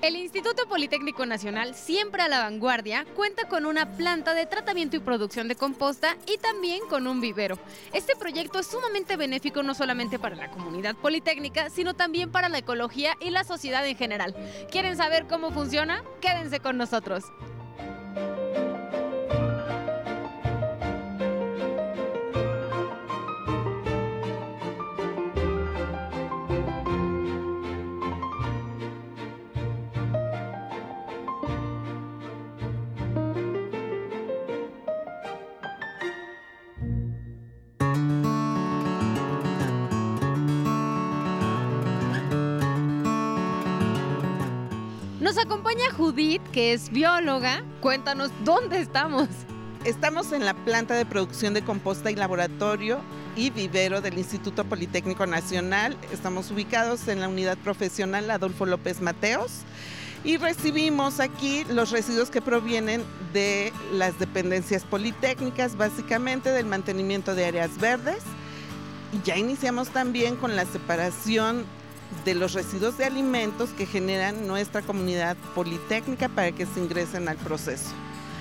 El Instituto Politécnico Nacional, siempre a la vanguardia, cuenta con una planta de tratamiento y producción de composta y también con un vivero. Este proyecto es sumamente benéfico no solamente para la comunidad politécnica, sino también para la ecología y la sociedad en general. ¿Quieren saber cómo funciona? Quédense con nosotros. Nos acompaña Judith, que es bióloga. Cuéntanos dónde estamos. Estamos en la planta de producción de composta y laboratorio y vivero del Instituto Politécnico Nacional. Estamos ubicados en la unidad profesional Adolfo López Mateos y recibimos aquí los residuos que provienen de las dependencias politécnicas, básicamente del mantenimiento de áreas verdes. Ya iniciamos también con la separación de los residuos de alimentos que generan nuestra comunidad politécnica para que se ingresen al proceso.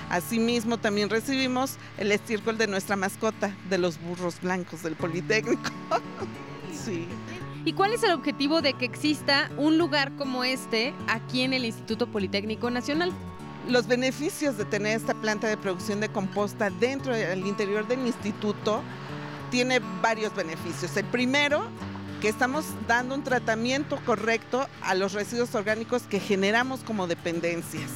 Asimismo, también recibimos el estiércol de nuestra mascota, de los burros blancos del Politécnico. sí. ¿Y cuál es el objetivo de que exista un lugar como este aquí en el Instituto Politécnico Nacional? Los beneficios de tener esta planta de producción de composta dentro del interior del instituto tiene varios beneficios. El primero que estamos dando un tratamiento correcto a los residuos orgánicos que generamos como dependencias.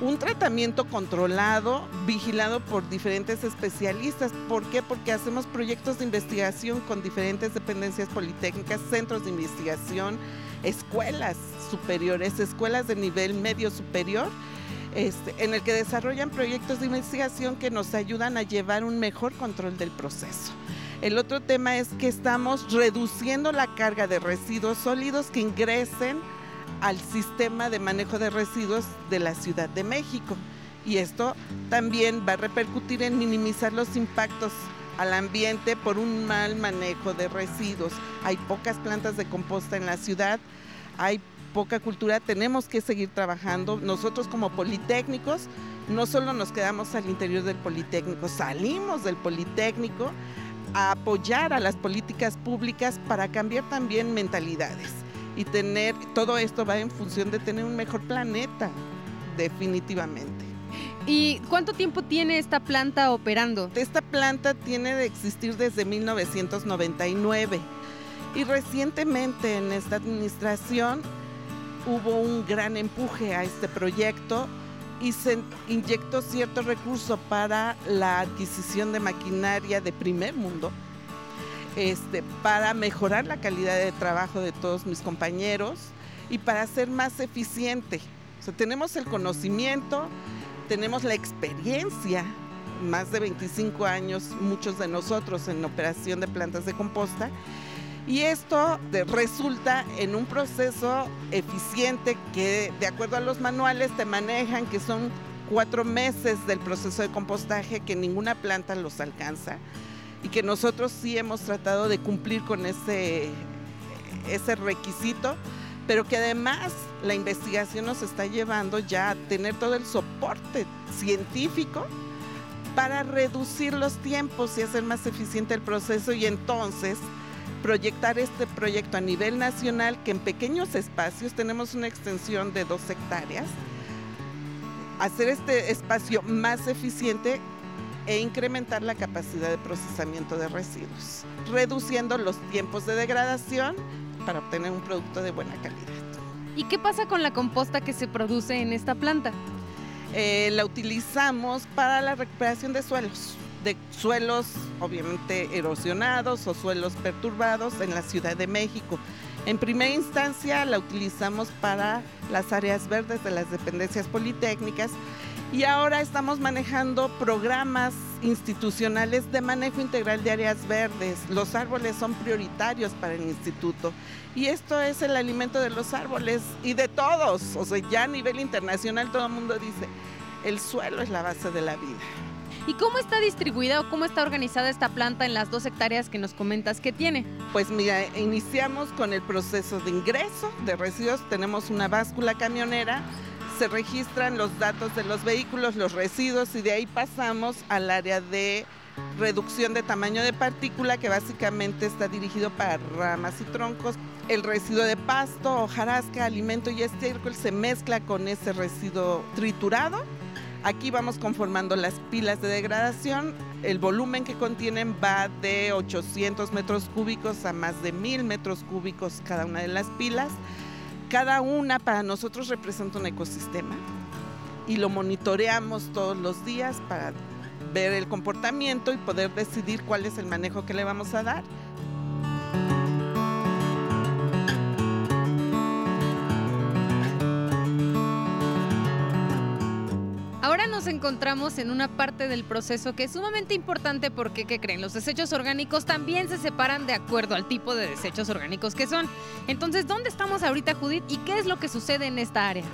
Un tratamiento controlado, vigilado por diferentes especialistas. ¿Por qué? Porque hacemos proyectos de investigación con diferentes dependencias politécnicas, centros de investigación, escuelas superiores, escuelas de nivel medio superior, este, en el que desarrollan proyectos de investigación que nos ayudan a llevar un mejor control del proceso. El otro tema es que estamos reduciendo la carga de residuos sólidos que ingresen al sistema de manejo de residuos de la Ciudad de México. Y esto también va a repercutir en minimizar los impactos al ambiente por un mal manejo de residuos. Hay pocas plantas de composta en la ciudad, hay poca cultura, tenemos que seguir trabajando. Nosotros como politécnicos no solo nos quedamos al interior del Politécnico, salimos del Politécnico a apoyar a las políticas públicas para cambiar también mentalidades y tener, todo esto va en función de tener un mejor planeta, definitivamente. ¿Y cuánto tiempo tiene esta planta operando? Esta planta tiene de existir desde 1999 y recientemente en esta administración hubo un gran empuje a este proyecto y se inyectó cierto recurso para la adquisición de maquinaria de primer mundo, este, para mejorar la calidad de trabajo de todos mis compañeros y para ser más eficiente. O sea, tenemos el conocimiento, tenemos la experiencia, más de 25 años, muchos de nosotros en operación de plantas de composta, y esto resulta en un proceso eficiente que de acuerdo a los manuales te manejan, que son cuatro meses del proceso de compostaje que ninguna planta los alcanza y que nosotros sí hemos tratado de cumplir con ese, ese requisito, pero que además la investigación nos está llevando ya a tener todo el soporte científico para reducir los tiempos y hacer más eficiente el proceso y entonces proyectar este proyecto a nivel nacional, que en pequeños espacios tenemos una extensión de dos hectáreas, hacer este espacio más eficiente e incrementar la capacidad de procesamiento de residuos, reduciendo los tiempos de degradación para obtener un producto de buena calidad. ¿Y qué pasa con la composta que se produce en esta planta? Eh, la utilizamos para la recuperación de suelos de suelos obviamente erosionados o suelos perturbados en la Ciudad de México. En primera instancia la utilizamos para las áreas verdes de las dependencias politécnicas y ahora estamos manejando programas institucionales de manejo integral de áreas verdes. Los árboles son prioritarios para el instituto y esto es el alimento de los árboles y de todos. O sea, ya a nivel internacional todo el mundo dice, el suelo es la base de la vida. ¿Y cómo está distribuida o cómo está organizada esta planta en las dos hectáreas que nos comentas que tiene? Pues mira, iniciamos con el proceso de ingreso de residuos. Tenemos una báscula camionera, se registran los datos de los vehículos, los residuos y de ahí pasamos al área de reducción de tamaño de partícula que básicamente está dirigido para ramas y troncos. El residuo de pasto, hojarasca, alimento y estiércol se mezcla con ese residuo triturado. Aquí vamos conformando las pilas de degradación. El volumen que contienen va de 800 metros cúbicos a más de 1000 metros cúbicos cada una de las pilas. Cada una para nosotros representa un ecosistema y lo monitoreamos todos los días para ver el comportamiento y poder decidir cuál es el manejo que le vamos a dar. Nos encontramos en una parte del proceso que es sumamente importante porque, ¿qué creen? Los desechos orgánicos también se separan de acuerdo al tipo de desechos orgánicos que son. Entonces, ¿dónde estamos ahorita, Judith? ¿Y qué es lo que sucede en esta área?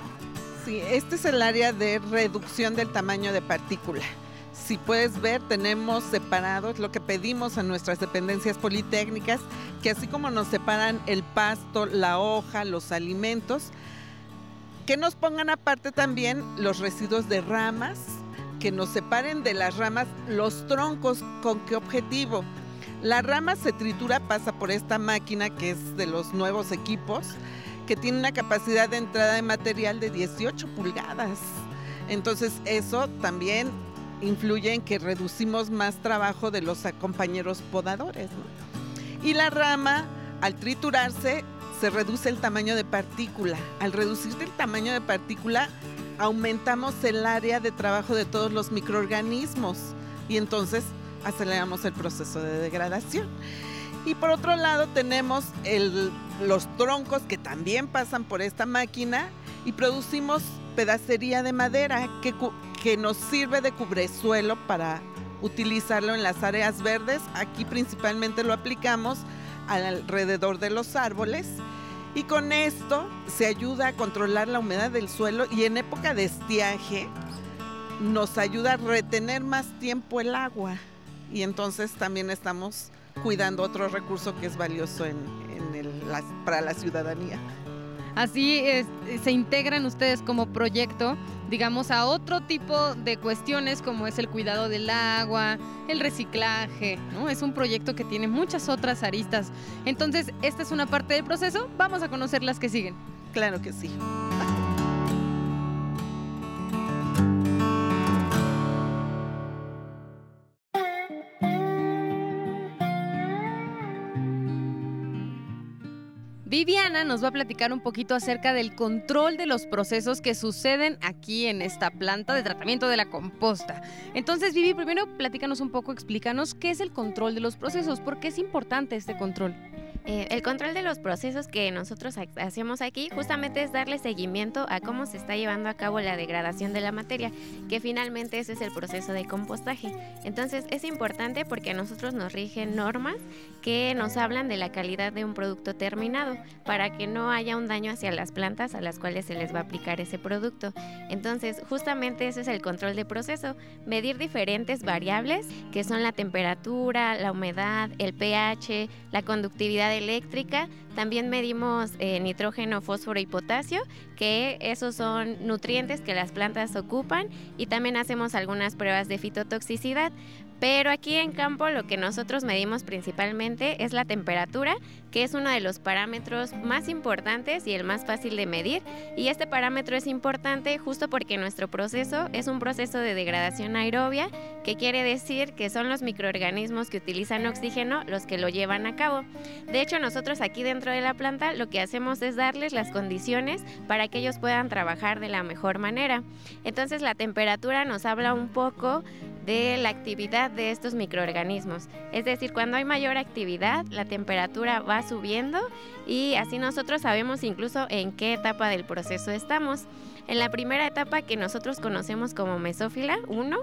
Sí, este es el área de reducción del tamaño de partícula. Si puedes ver, tenemos separados lo que pedimos a nuestras dependencias politécnicas, que así como nos separan el pasto, la hoja, los alimentos, que nos pongan aparte también los residuos de ramas, que nos separen de las ramas los troncos. ¿Con qué objetivo? La rama se tritura, pasa por esta máquina que es de los nuevos equipos, que tiene una capacidad de entrada de material de 18 pulgadas. Entonces eso también influye en que reducimos más trabajo de los compañeros podadores. Y la rama, al triturarse, se reduce el tamaño de partícula. Al reducirse el tamaño de partícula, aumentamos el área de trabajo de todos los microorganismos y entonces aceleramos el proceso de degradación. Y por otro lado tenemos los troncos que también pasan por esta máquina y producimos pedacería de madera que, que nos sirve de cubresuelo para utilizarlo en las áreas verdes. Aquí principalmente lo aplicamos alrededor de los árboles y con esto se ayuda a controlar la humedad del suelo y en época de estiaje nos ayuda a retener más tiempo el agua y entonces también estamos cuidando otro recurso que es valioso para la ciudadanía. Así se integran ustedes como proyecto, digamos, a otro tipo de cuestiones como es el cuidado del agua, el reciclaje, ¿no? Es un proyecto que tiene muchas otras aristas. Entonces, esta es una parte del proceso, vamos a conocer las que siguen. Claro que sí. Viviana nos va a platicar un poquito acerca del control de los procesos que suceden aquí en esta planta de tratamiento de la composta. Entonces, Vivi, primero platícanos un poco, explícanos qué es el control de los procesos, por qué es importante este control. Eh, el control de los procesos que nosotros hacemos aquí justamente es darle seguimiento a cómo se está llevando a cabo la degradación de la materia, que finalmente ese es el proceso de compostaje. Entonces es importante porque a nosotros nos rigen normas que nos hablan de la calidad de un producto terminado para que no haya un daño hacia las plantas a las cuales se les va a aplicar ese producto. Entonces justamente ese es el control de proceso, medir diferentes variables que son la temperatura, la humedad, el pH, la conductividad eléctrica. También medimos eh, nitrógeno, fósforo y potasio, que esos son nutrientes que las plantas ocupan. Y también hacemos algunas pruebas de fitotoxicidad. Pero aquí en campo lo que nosotros medimos principalmente es la temperatura, que es uno de los parámetros más importantes y el más fácil de medir. Y este parámetro es importante justo porque nuestro proceso es un proceso de degradación aerobia, que quiere decir que son los microorganismos que utilizan oxígeno los que lo llevan a cabo. De hecho, nosotros aquí dentro de la planta lo que hacemos es darles las condiciones para que ellos puedan trabajar de la mejor manera. Entonces la temperatura nos habla un poco de la actividad de estos microorganismos. Es decir, cuando hay mayor actividad, la temperatura va subiendo y así nosotros sabemos incluso en qué etapa del proceso estamos. En la primera etapa que nosotros conocemos como mesófila 1,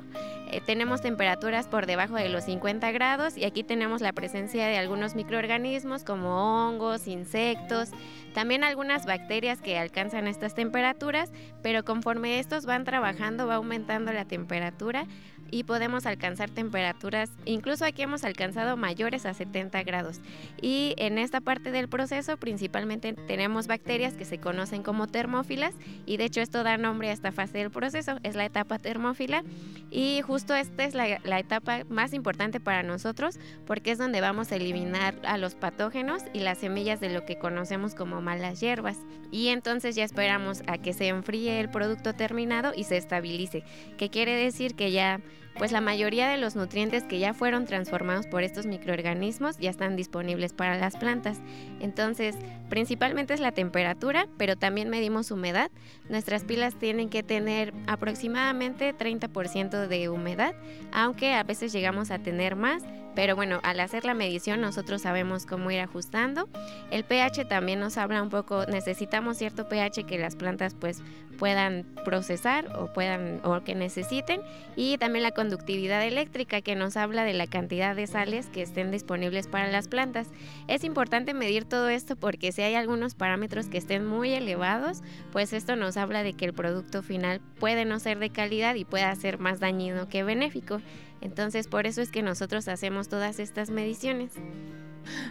eh, tenemos temperaturas por debajo de los 50 grados y aquí tenemos la presencia de algunos microorganismos como hongos, insectos, también algunas bacterias que alcanzan estas temperaturas, pero conforme estos van trabajando va aumentando la temperatura y podemos alcanzar temperaturas, incluso aquí hemos alcanzado mayores a 70 grados. Y en esta parte del proceso principalmente tenemos bacterias que se conocen como termófilas y de hecho esto da nombre a esta fase del proceso, es la etapa termófila y justo esta es la, la etapa más importante para nosotros porque es donde vamos a eliminar a los patógenos y las semillas de lo que conocemos como malas hierbas. Y entonces ya esperamos a que se enfríe el producto terminado y se estabilice, que quiere decir que ya pues la mayoría de los nutrientes que ya fueron transformados por estos microorganismos ya están disponibles para las plantas. Entonces, principalmente es la temperatura, pero también medimos humedad. Nuestras pilas tienen que tener aproximadamente 30% de humedad, aunque a veces llegamos a tener más. Pero bueno, al hacer la medición nosotros sabemos cómo ir ajustando. El pH también nos habla un poco, necesitamos cierto pH que las plantas pues puedan procesar o puedan o que necesiten y también la conductividad eléctrica que nos habla de la cantidad de sales que estén disponibles para las plantas. Es importante medir todo esto porque si hay algunos parámetros que estén muy elevados, pues esto nos habla de que el producto final puede no ser de calidad y pueda ser más dañino que benéfico. Entonces por eso es que nosotros hacemos todas estas mediciones.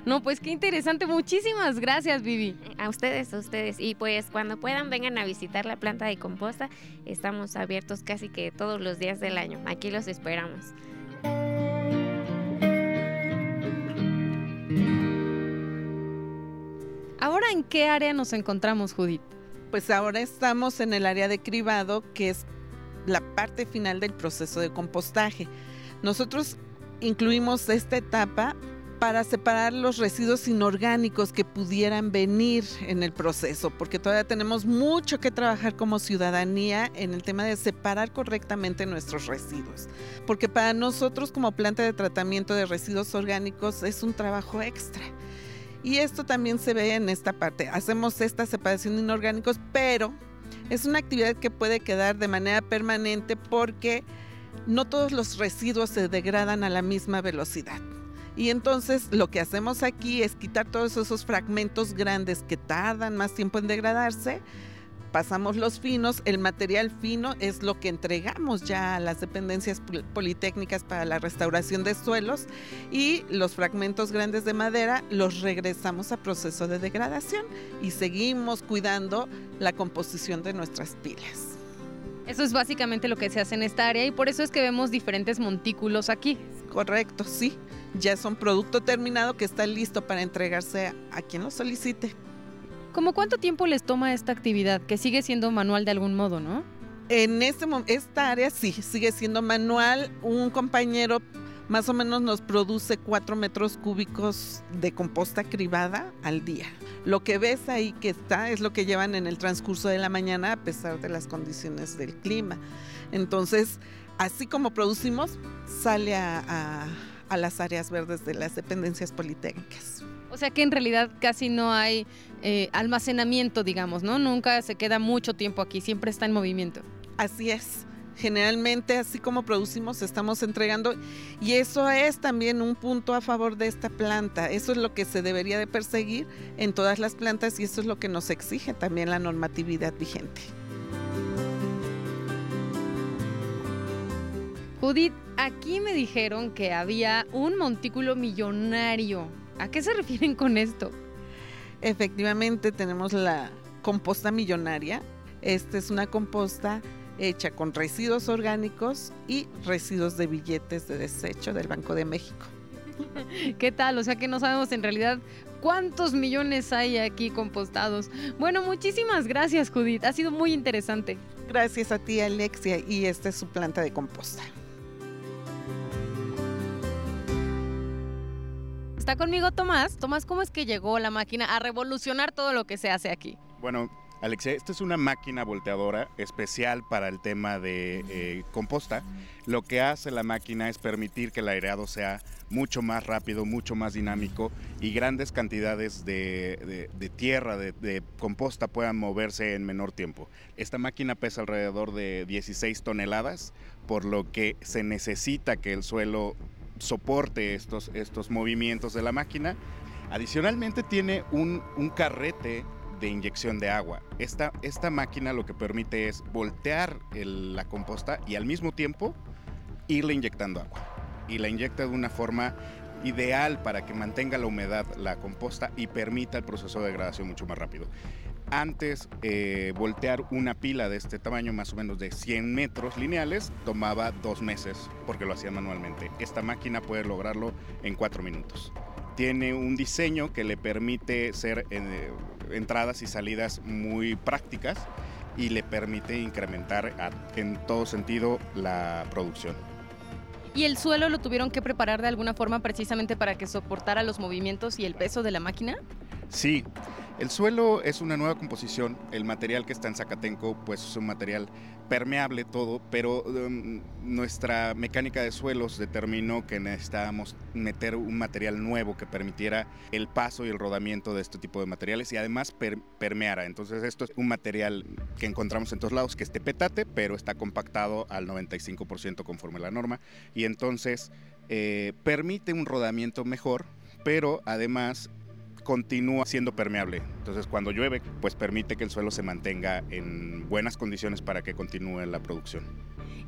No, pues qué interesante. Muchísimas gracias, Vivi. A ustedes, a ustedes. Y pues cuando puedan vengan a visitar la planta de composta. Estamos abiertos casi que todos los días del año. Aquí los esperamos. Ahora, ¿en qué área nos encontramos, Judith? Pues ahora estamos en el área de cribado, que es la parte final del proceso de compostaje. Nosotros incluimos esta etapa para separar los residuos inorgánicos que pudieran venir en el proceso, porque todavía tenemos mucho que trabajar como ciudadanía en el tema de separar correctamente nuestros residuos, porque para nosotros como planta de tratamiento de residuos orgánicos es un trabajo extra. Y esto también se ve en esta parte. Hacemos esta separación de inorgánicos, pero es una actividad que puede quedar de manera permanente porque no todos los residuos se degradan a la misma velocidad. Y entonces lo que hacemos aquí es quitar todos esos fragmentos grandes que tardan más tiempo en degradarse. Pasamos los finos, el material fino es lo que entregamos ya a las dependencias politécnicas para la restauración de suelos y los fragmentos grandes de madera los regresamos a proceso de degradación y seguimos cuidando la composición de nuestras pilas. Eso es básicamente lo que se hace en esta área y por eso es que vemos diferentes montículos aquí. Correcto, sí. Ya es un producto terminado que está listo para entregarse a quien lo solicite. ¿Cómo cuánto tiempo les toma esta actividad? Que sigue siendo manual de algún modo, ¿no? En este, esta área sí, sigue siendo manual. Un compañero más o menos nos produce 4 metros cúbicos de composta cribada al día. Lo que ves ahí que está es lo que llevan en el transcurso de la mañana a pesar de las condiciones del clima. Entonces, así como producimos, sale a, las áreas verdes de las dependencias politécnicas. O sea que en realidad casi no hay eh, almacenamiento, digamos, ¿no? Nunca se queda mucho tiempo aquí, siempre está en movimiento. Así es generalmente así como producimos estamos entregando y eso es también un punto a favor de esta planta. Eso es lo que se debería de perseguir en todas las plantas y eso es lo que nos exige también la normatividad vigente. Judith, aquí me dijeron que había un montículo millonario. ¿A qué se refieren con esto? Efectivamente, tenemos la composta millonaria. Esta es una composta hecha con residuos orgánicos y residuos de billetes de desecho del Banco de México. ¿Qué tal? O sea que no sabemos en realidad cuántos millones hay aquí compostados. Bueno, muchísimas gracias Judith, ha sido muy interesante. Gracias a ti Alexia y esta es su planta de composta. Está conmigo Tomás. Tomás, ¿cómo es que llegó la máquina a revolucionar todo lo que se hace aquí? Bueno, Alexia, esta es una máquina volteadora especial para el tema de eh, composta. Lo que hace la máquina es permitir que el aireado sea mucho más rápido, mucho más dinámico y grandes cantidades de, tierra, de, composta puedan moverse en menor tiempo. Esta máquina pesa alrededor de 16 toneladas, por lo que se necesita que el suelo soporte estos, estos movimientos de la máquina. Adicionalmente tiene un, un carrete de inyección de agua. Esta, esta máquina lo que permite es voltear la composta y al mismo tiempo irle inyectando agua. Y la inyecta de una forma ideal para que mantenga la humedad la composta y permita el proceso de degradación mucho más rápido. Antes, eh, voltear una pila de este tamaño, más o menos de 100 metros lineales, tomaba dos meses porque lo hacía manualmente. Esta máquina puede lograrlo en cuatro minutos. Tiene un diseño que le permite ser eh, entradas y salidas muy prácticas y le permite incrementar en todo sentido la producción. ¿Y el suelo lo tuvieron que preparar de alguna forma precisamente para que soportara los movimientos y el peso de la máquina? Sí, el suelo es una nueva composición, el material que está en Zacatenco pues es un material permeable todo, pero um, nuestra mecánica de suelos determinó que necesitábamos meter un material nuevo que permitiera el paso y el rodamiento de este tipo de materiales y además permeara. Entonces esto es un material que encontramos en todos lados, que es petate, pero está compactado al 95% conforme la norma y entonces eh, permite un rodamiento mejor, pero además continúa siendo permeable. Entonces cuando llueve, pues permite que el suelo se mantenga en buenas condiciones para que continúe la producción.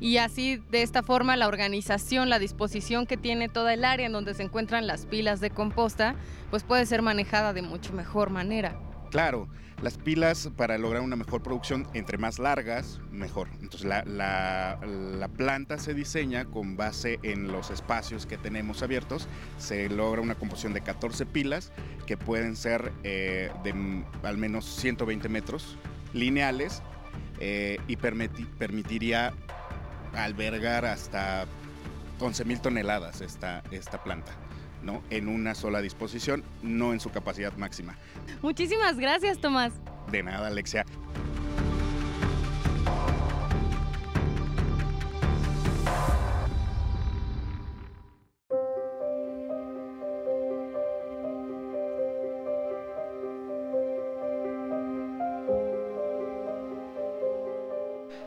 Y así, de esta forma, la organización, la disposición que tiene toda el área en donde se encuentran las pilas de composta, pues puede ser manejada de mucho mejor manera. Claro, las pilas para lograr una mejor producción, entre más largas, mejor. Entonces la, planta se diseña con base en los espacios que tenemos abiertos. Se logra una composición de 14 pilas que pueden ser eh, de al menos 120 metros lineales eh, y permitiría albergar hasta 11.000 toneladas esta, esta planta. ¿No? en una sola disposición, no en su capacidad máxima. Muchísimas gracias, Tomás. De nada, Alexia.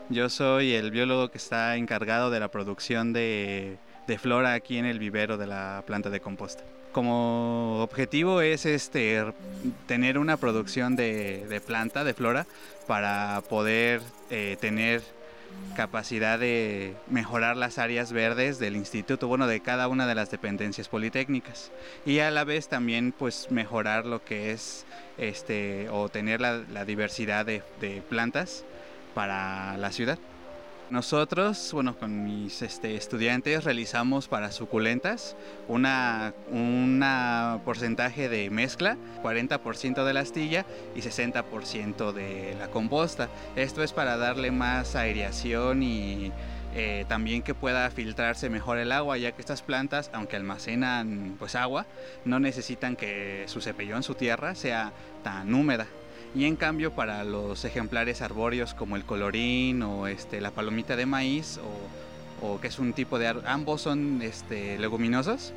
Yo soy el biólogo que está encargado de la producción de de flora aquí en el vivero de la planta de composta. Como objetivo es este, tener una producción de, planta, de flora, para poder eh, tener capacidad de mejorar las áreas verdes del instituto, bueno, de cada una de las dependencias politécnicas y a la vez también pues mejorar lo que es este o tener la, diversidad de plantas para la ciudad. Nosotros, bueno, con mis este, estudiantes realizamos para suculentas una, una porcentaje de mezcla, 40% de la astilla y 60% de la composta. Esto es para darle más aireación y eh, también que pueda filtrarse mejor el agua, ya que estas plantas, aunque almacenan pues agua, no necesitan que su cepellón, su tierra, sea tan húmeda. Y en cambio para los ejemplares arbóreos como el colorín o este, la palomita de maíz o, que es un tipo de... ambos son este, leguminosos,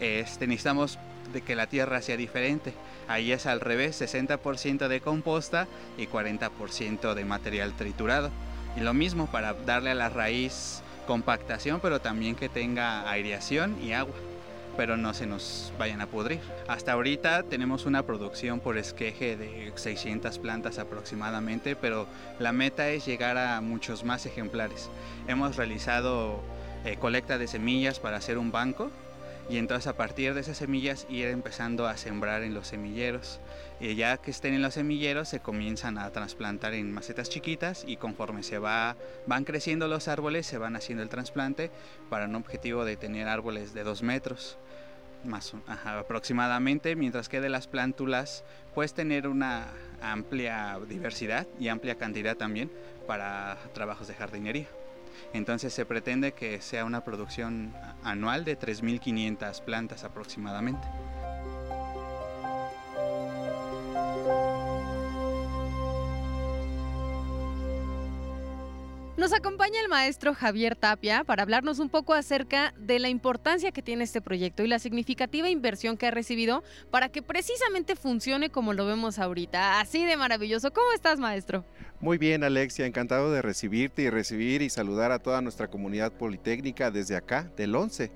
este, necesitamos de que la tierra sea diferente. Ahí es al revés, 60% de composta y 40% de material triturado. Y lo mismo para darle a la raíz compactación, pero también que tenga aireación y agua pero no se nos vayan a pudrir. Hasta ahorita tenemos una producción por esqueje de 600 plantas aproximadamente, pero la meta es llegar a muchos más ejemplares. Hemos realizado eh, colecta de semillas para hacer un banco y entonces a partir de esas semillas ir empezando a sembrar en los semilleros. Y ya que estén en los semilleros se comienzan a trasplantar en macetas chiquitas y conforme se va, van creciendo los árboles se van haciendo el trasplante para un objetivo de tener árboles de 2 metros más aproximadamente, mientras que de las plántulas puedes tener una amplia diversidad y amplia cantidad también para trabajos de jardinería. Entonces se pretende que sea una producción anual de 3.500 plantas aproximadamente. Nos acompaña el maestro Javier Tapia para hablarnos un poco acerca de la importancia que tiene este proyecto y la significativa inversión que ha recibido para que precisamente funcione como lo vemos ahorita. Así de maravilloso. ¿Cómo estás, maestro? Muy bien, Alexia. Encantado de recibirte y recibir y saludar a toda nuestra comunidad politécnica desde acá, del 11.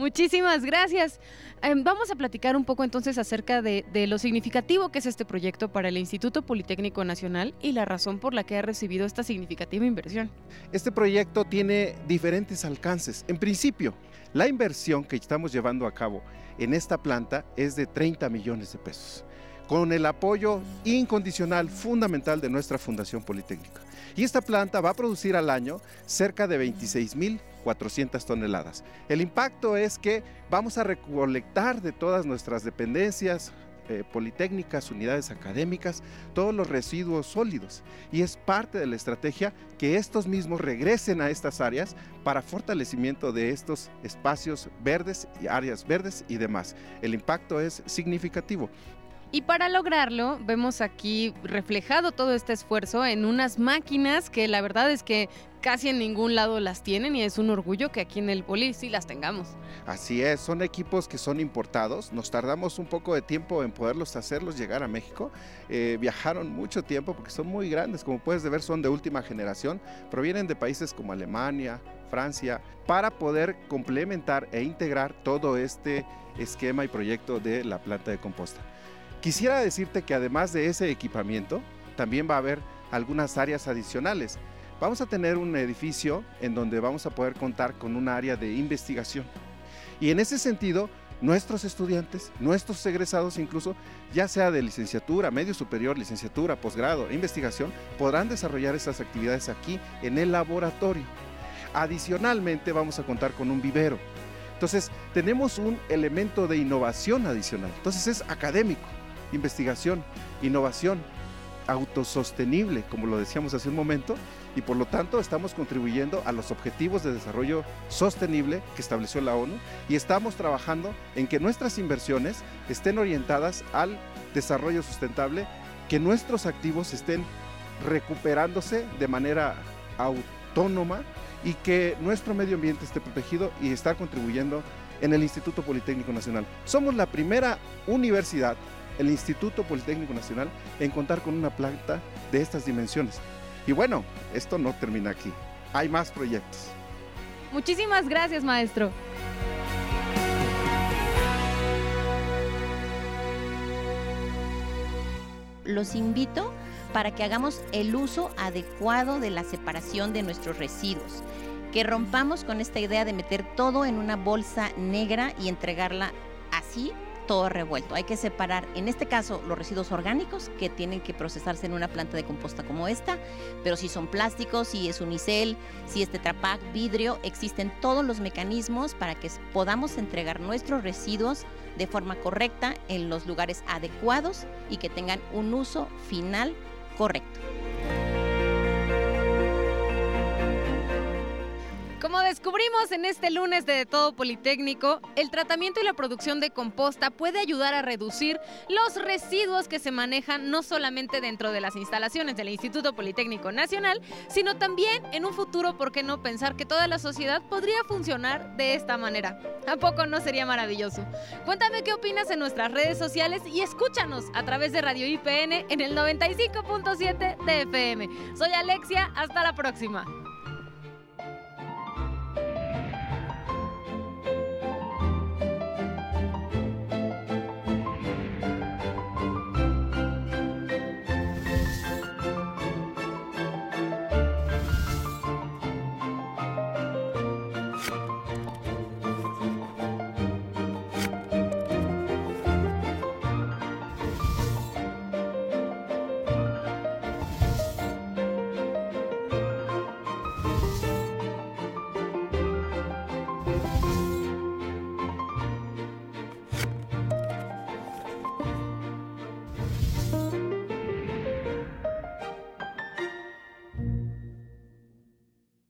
Muchísimas gracias. Em, vamos a platicar un poco entonces acerca de, de, lo significativo que es este proyecto para el Instituto Politécnico Nacional y la razón por la que ha recibido esta significativa inversión. Este proyecto tiene diferentes alcances. En principio, la inversión que estamos llevando a cabo en esta planta es de 30 millones de pesos con el apoyo incondicional fundamental de nuestra Fundación Politécnica. Y esta planta va a producir al año cerca de 26.400 toneladas. El impacto es que vamos a recolectar de todas nuestras dependencias, eh, politécnicas, unidades académicas, todos los residuos sólidos. Y es parte de la estrategia que estos mismos regresen a estas áreas para fortalecimiento de estos espacios verdes y áreas verdes y demás. El impacto es significativo. Y para lograrlo, vemos aquí reflejado todo este esfuerzo en unas máquinas que la verdad es que casi en ningún lado las tienen y es un orgullo que aquí en el Poli sí las tengamos. Así es, son equipos que son importados, nos tardamos un poco de tiempo en poderlos hacerlos llegar a México, eh, viajaron mucho tiempo porque son muy grandes, como puedes ver son de última generación, provienen de países como Alemania, Francia, para poder complementar e integrar todo este esquema y proyecto de la planta de composta. Quisiera decirte que además de ese equipamiento, también va a haber algunas áreas adicionales. Vamos a tener un edificio en donde vamos a poder contar con un área de investigación. Y en ese sentido, nuestros estudiantes, nuestros egresados incluso, ya sea de licenciatura, medio superior, licenciatura, posgrado, investigación, podrán desarrollar esas actividades aquí en el laboratorio. Adicionalmente vamos a contar con un vivero. Entonces tenemos un elemento de innovación adicional. Entonces es académico investigación, innovación, autosostenible, como lo decíamos hace un momento, y por lo tanto estamos contribuyendo a los objetivos de desarrollo sostenible que estableció la ONU y estamos trabajando en que nuestras inversiones estén orientadas al desarrollo sustentable, que nuestros activos estén recuperándose de manera autónoma y que nuestro medio ambiente esté protegido y estar contribuyendo en el Instituto Politécnico Nacional. Somos la primera universidad el Instituto Politécnico Nacional en contar con una planta de estas dimensiones. Y bueno, esto no termina aquí. Hay más proyectos. Muchísimas gracias, maestro. Los invito para que hagamos el uso adecuado de la separación de nuestros residuos, que rompamos con esta idea de meter todo en una bolsa negra y entregarla así todo revuelto. Hay que separar, en este caso, los residuos orgánicos que tienen que procesarse en una planta de composta como esta, pero si son plásticos, si es unicel, si es tetrapac, vidrio, existen todos los mecanismos para que podamos entregar nuestros residuos de forma correcta en los lugares adecuados y que tengan un uso final correcto. Como descubrimos en este lunes de Todo Politécnico, el tratamiento y la producción de composta puede ayudar a reducir los residuos que se manejan no solamente dentro de las instalaciones del Instituto Politécnico Nacional, sino también en un futuro, ¿por qué no pensar que toda la sociedad podría funcionar de esta manera? ¿A poco no sería maravilloso? Cuéntame qué opinas en nuestras redes sociales y escúchanos a través de Radio IPN en el 95.7 de FM. Soy Alexia, hasta la próxima.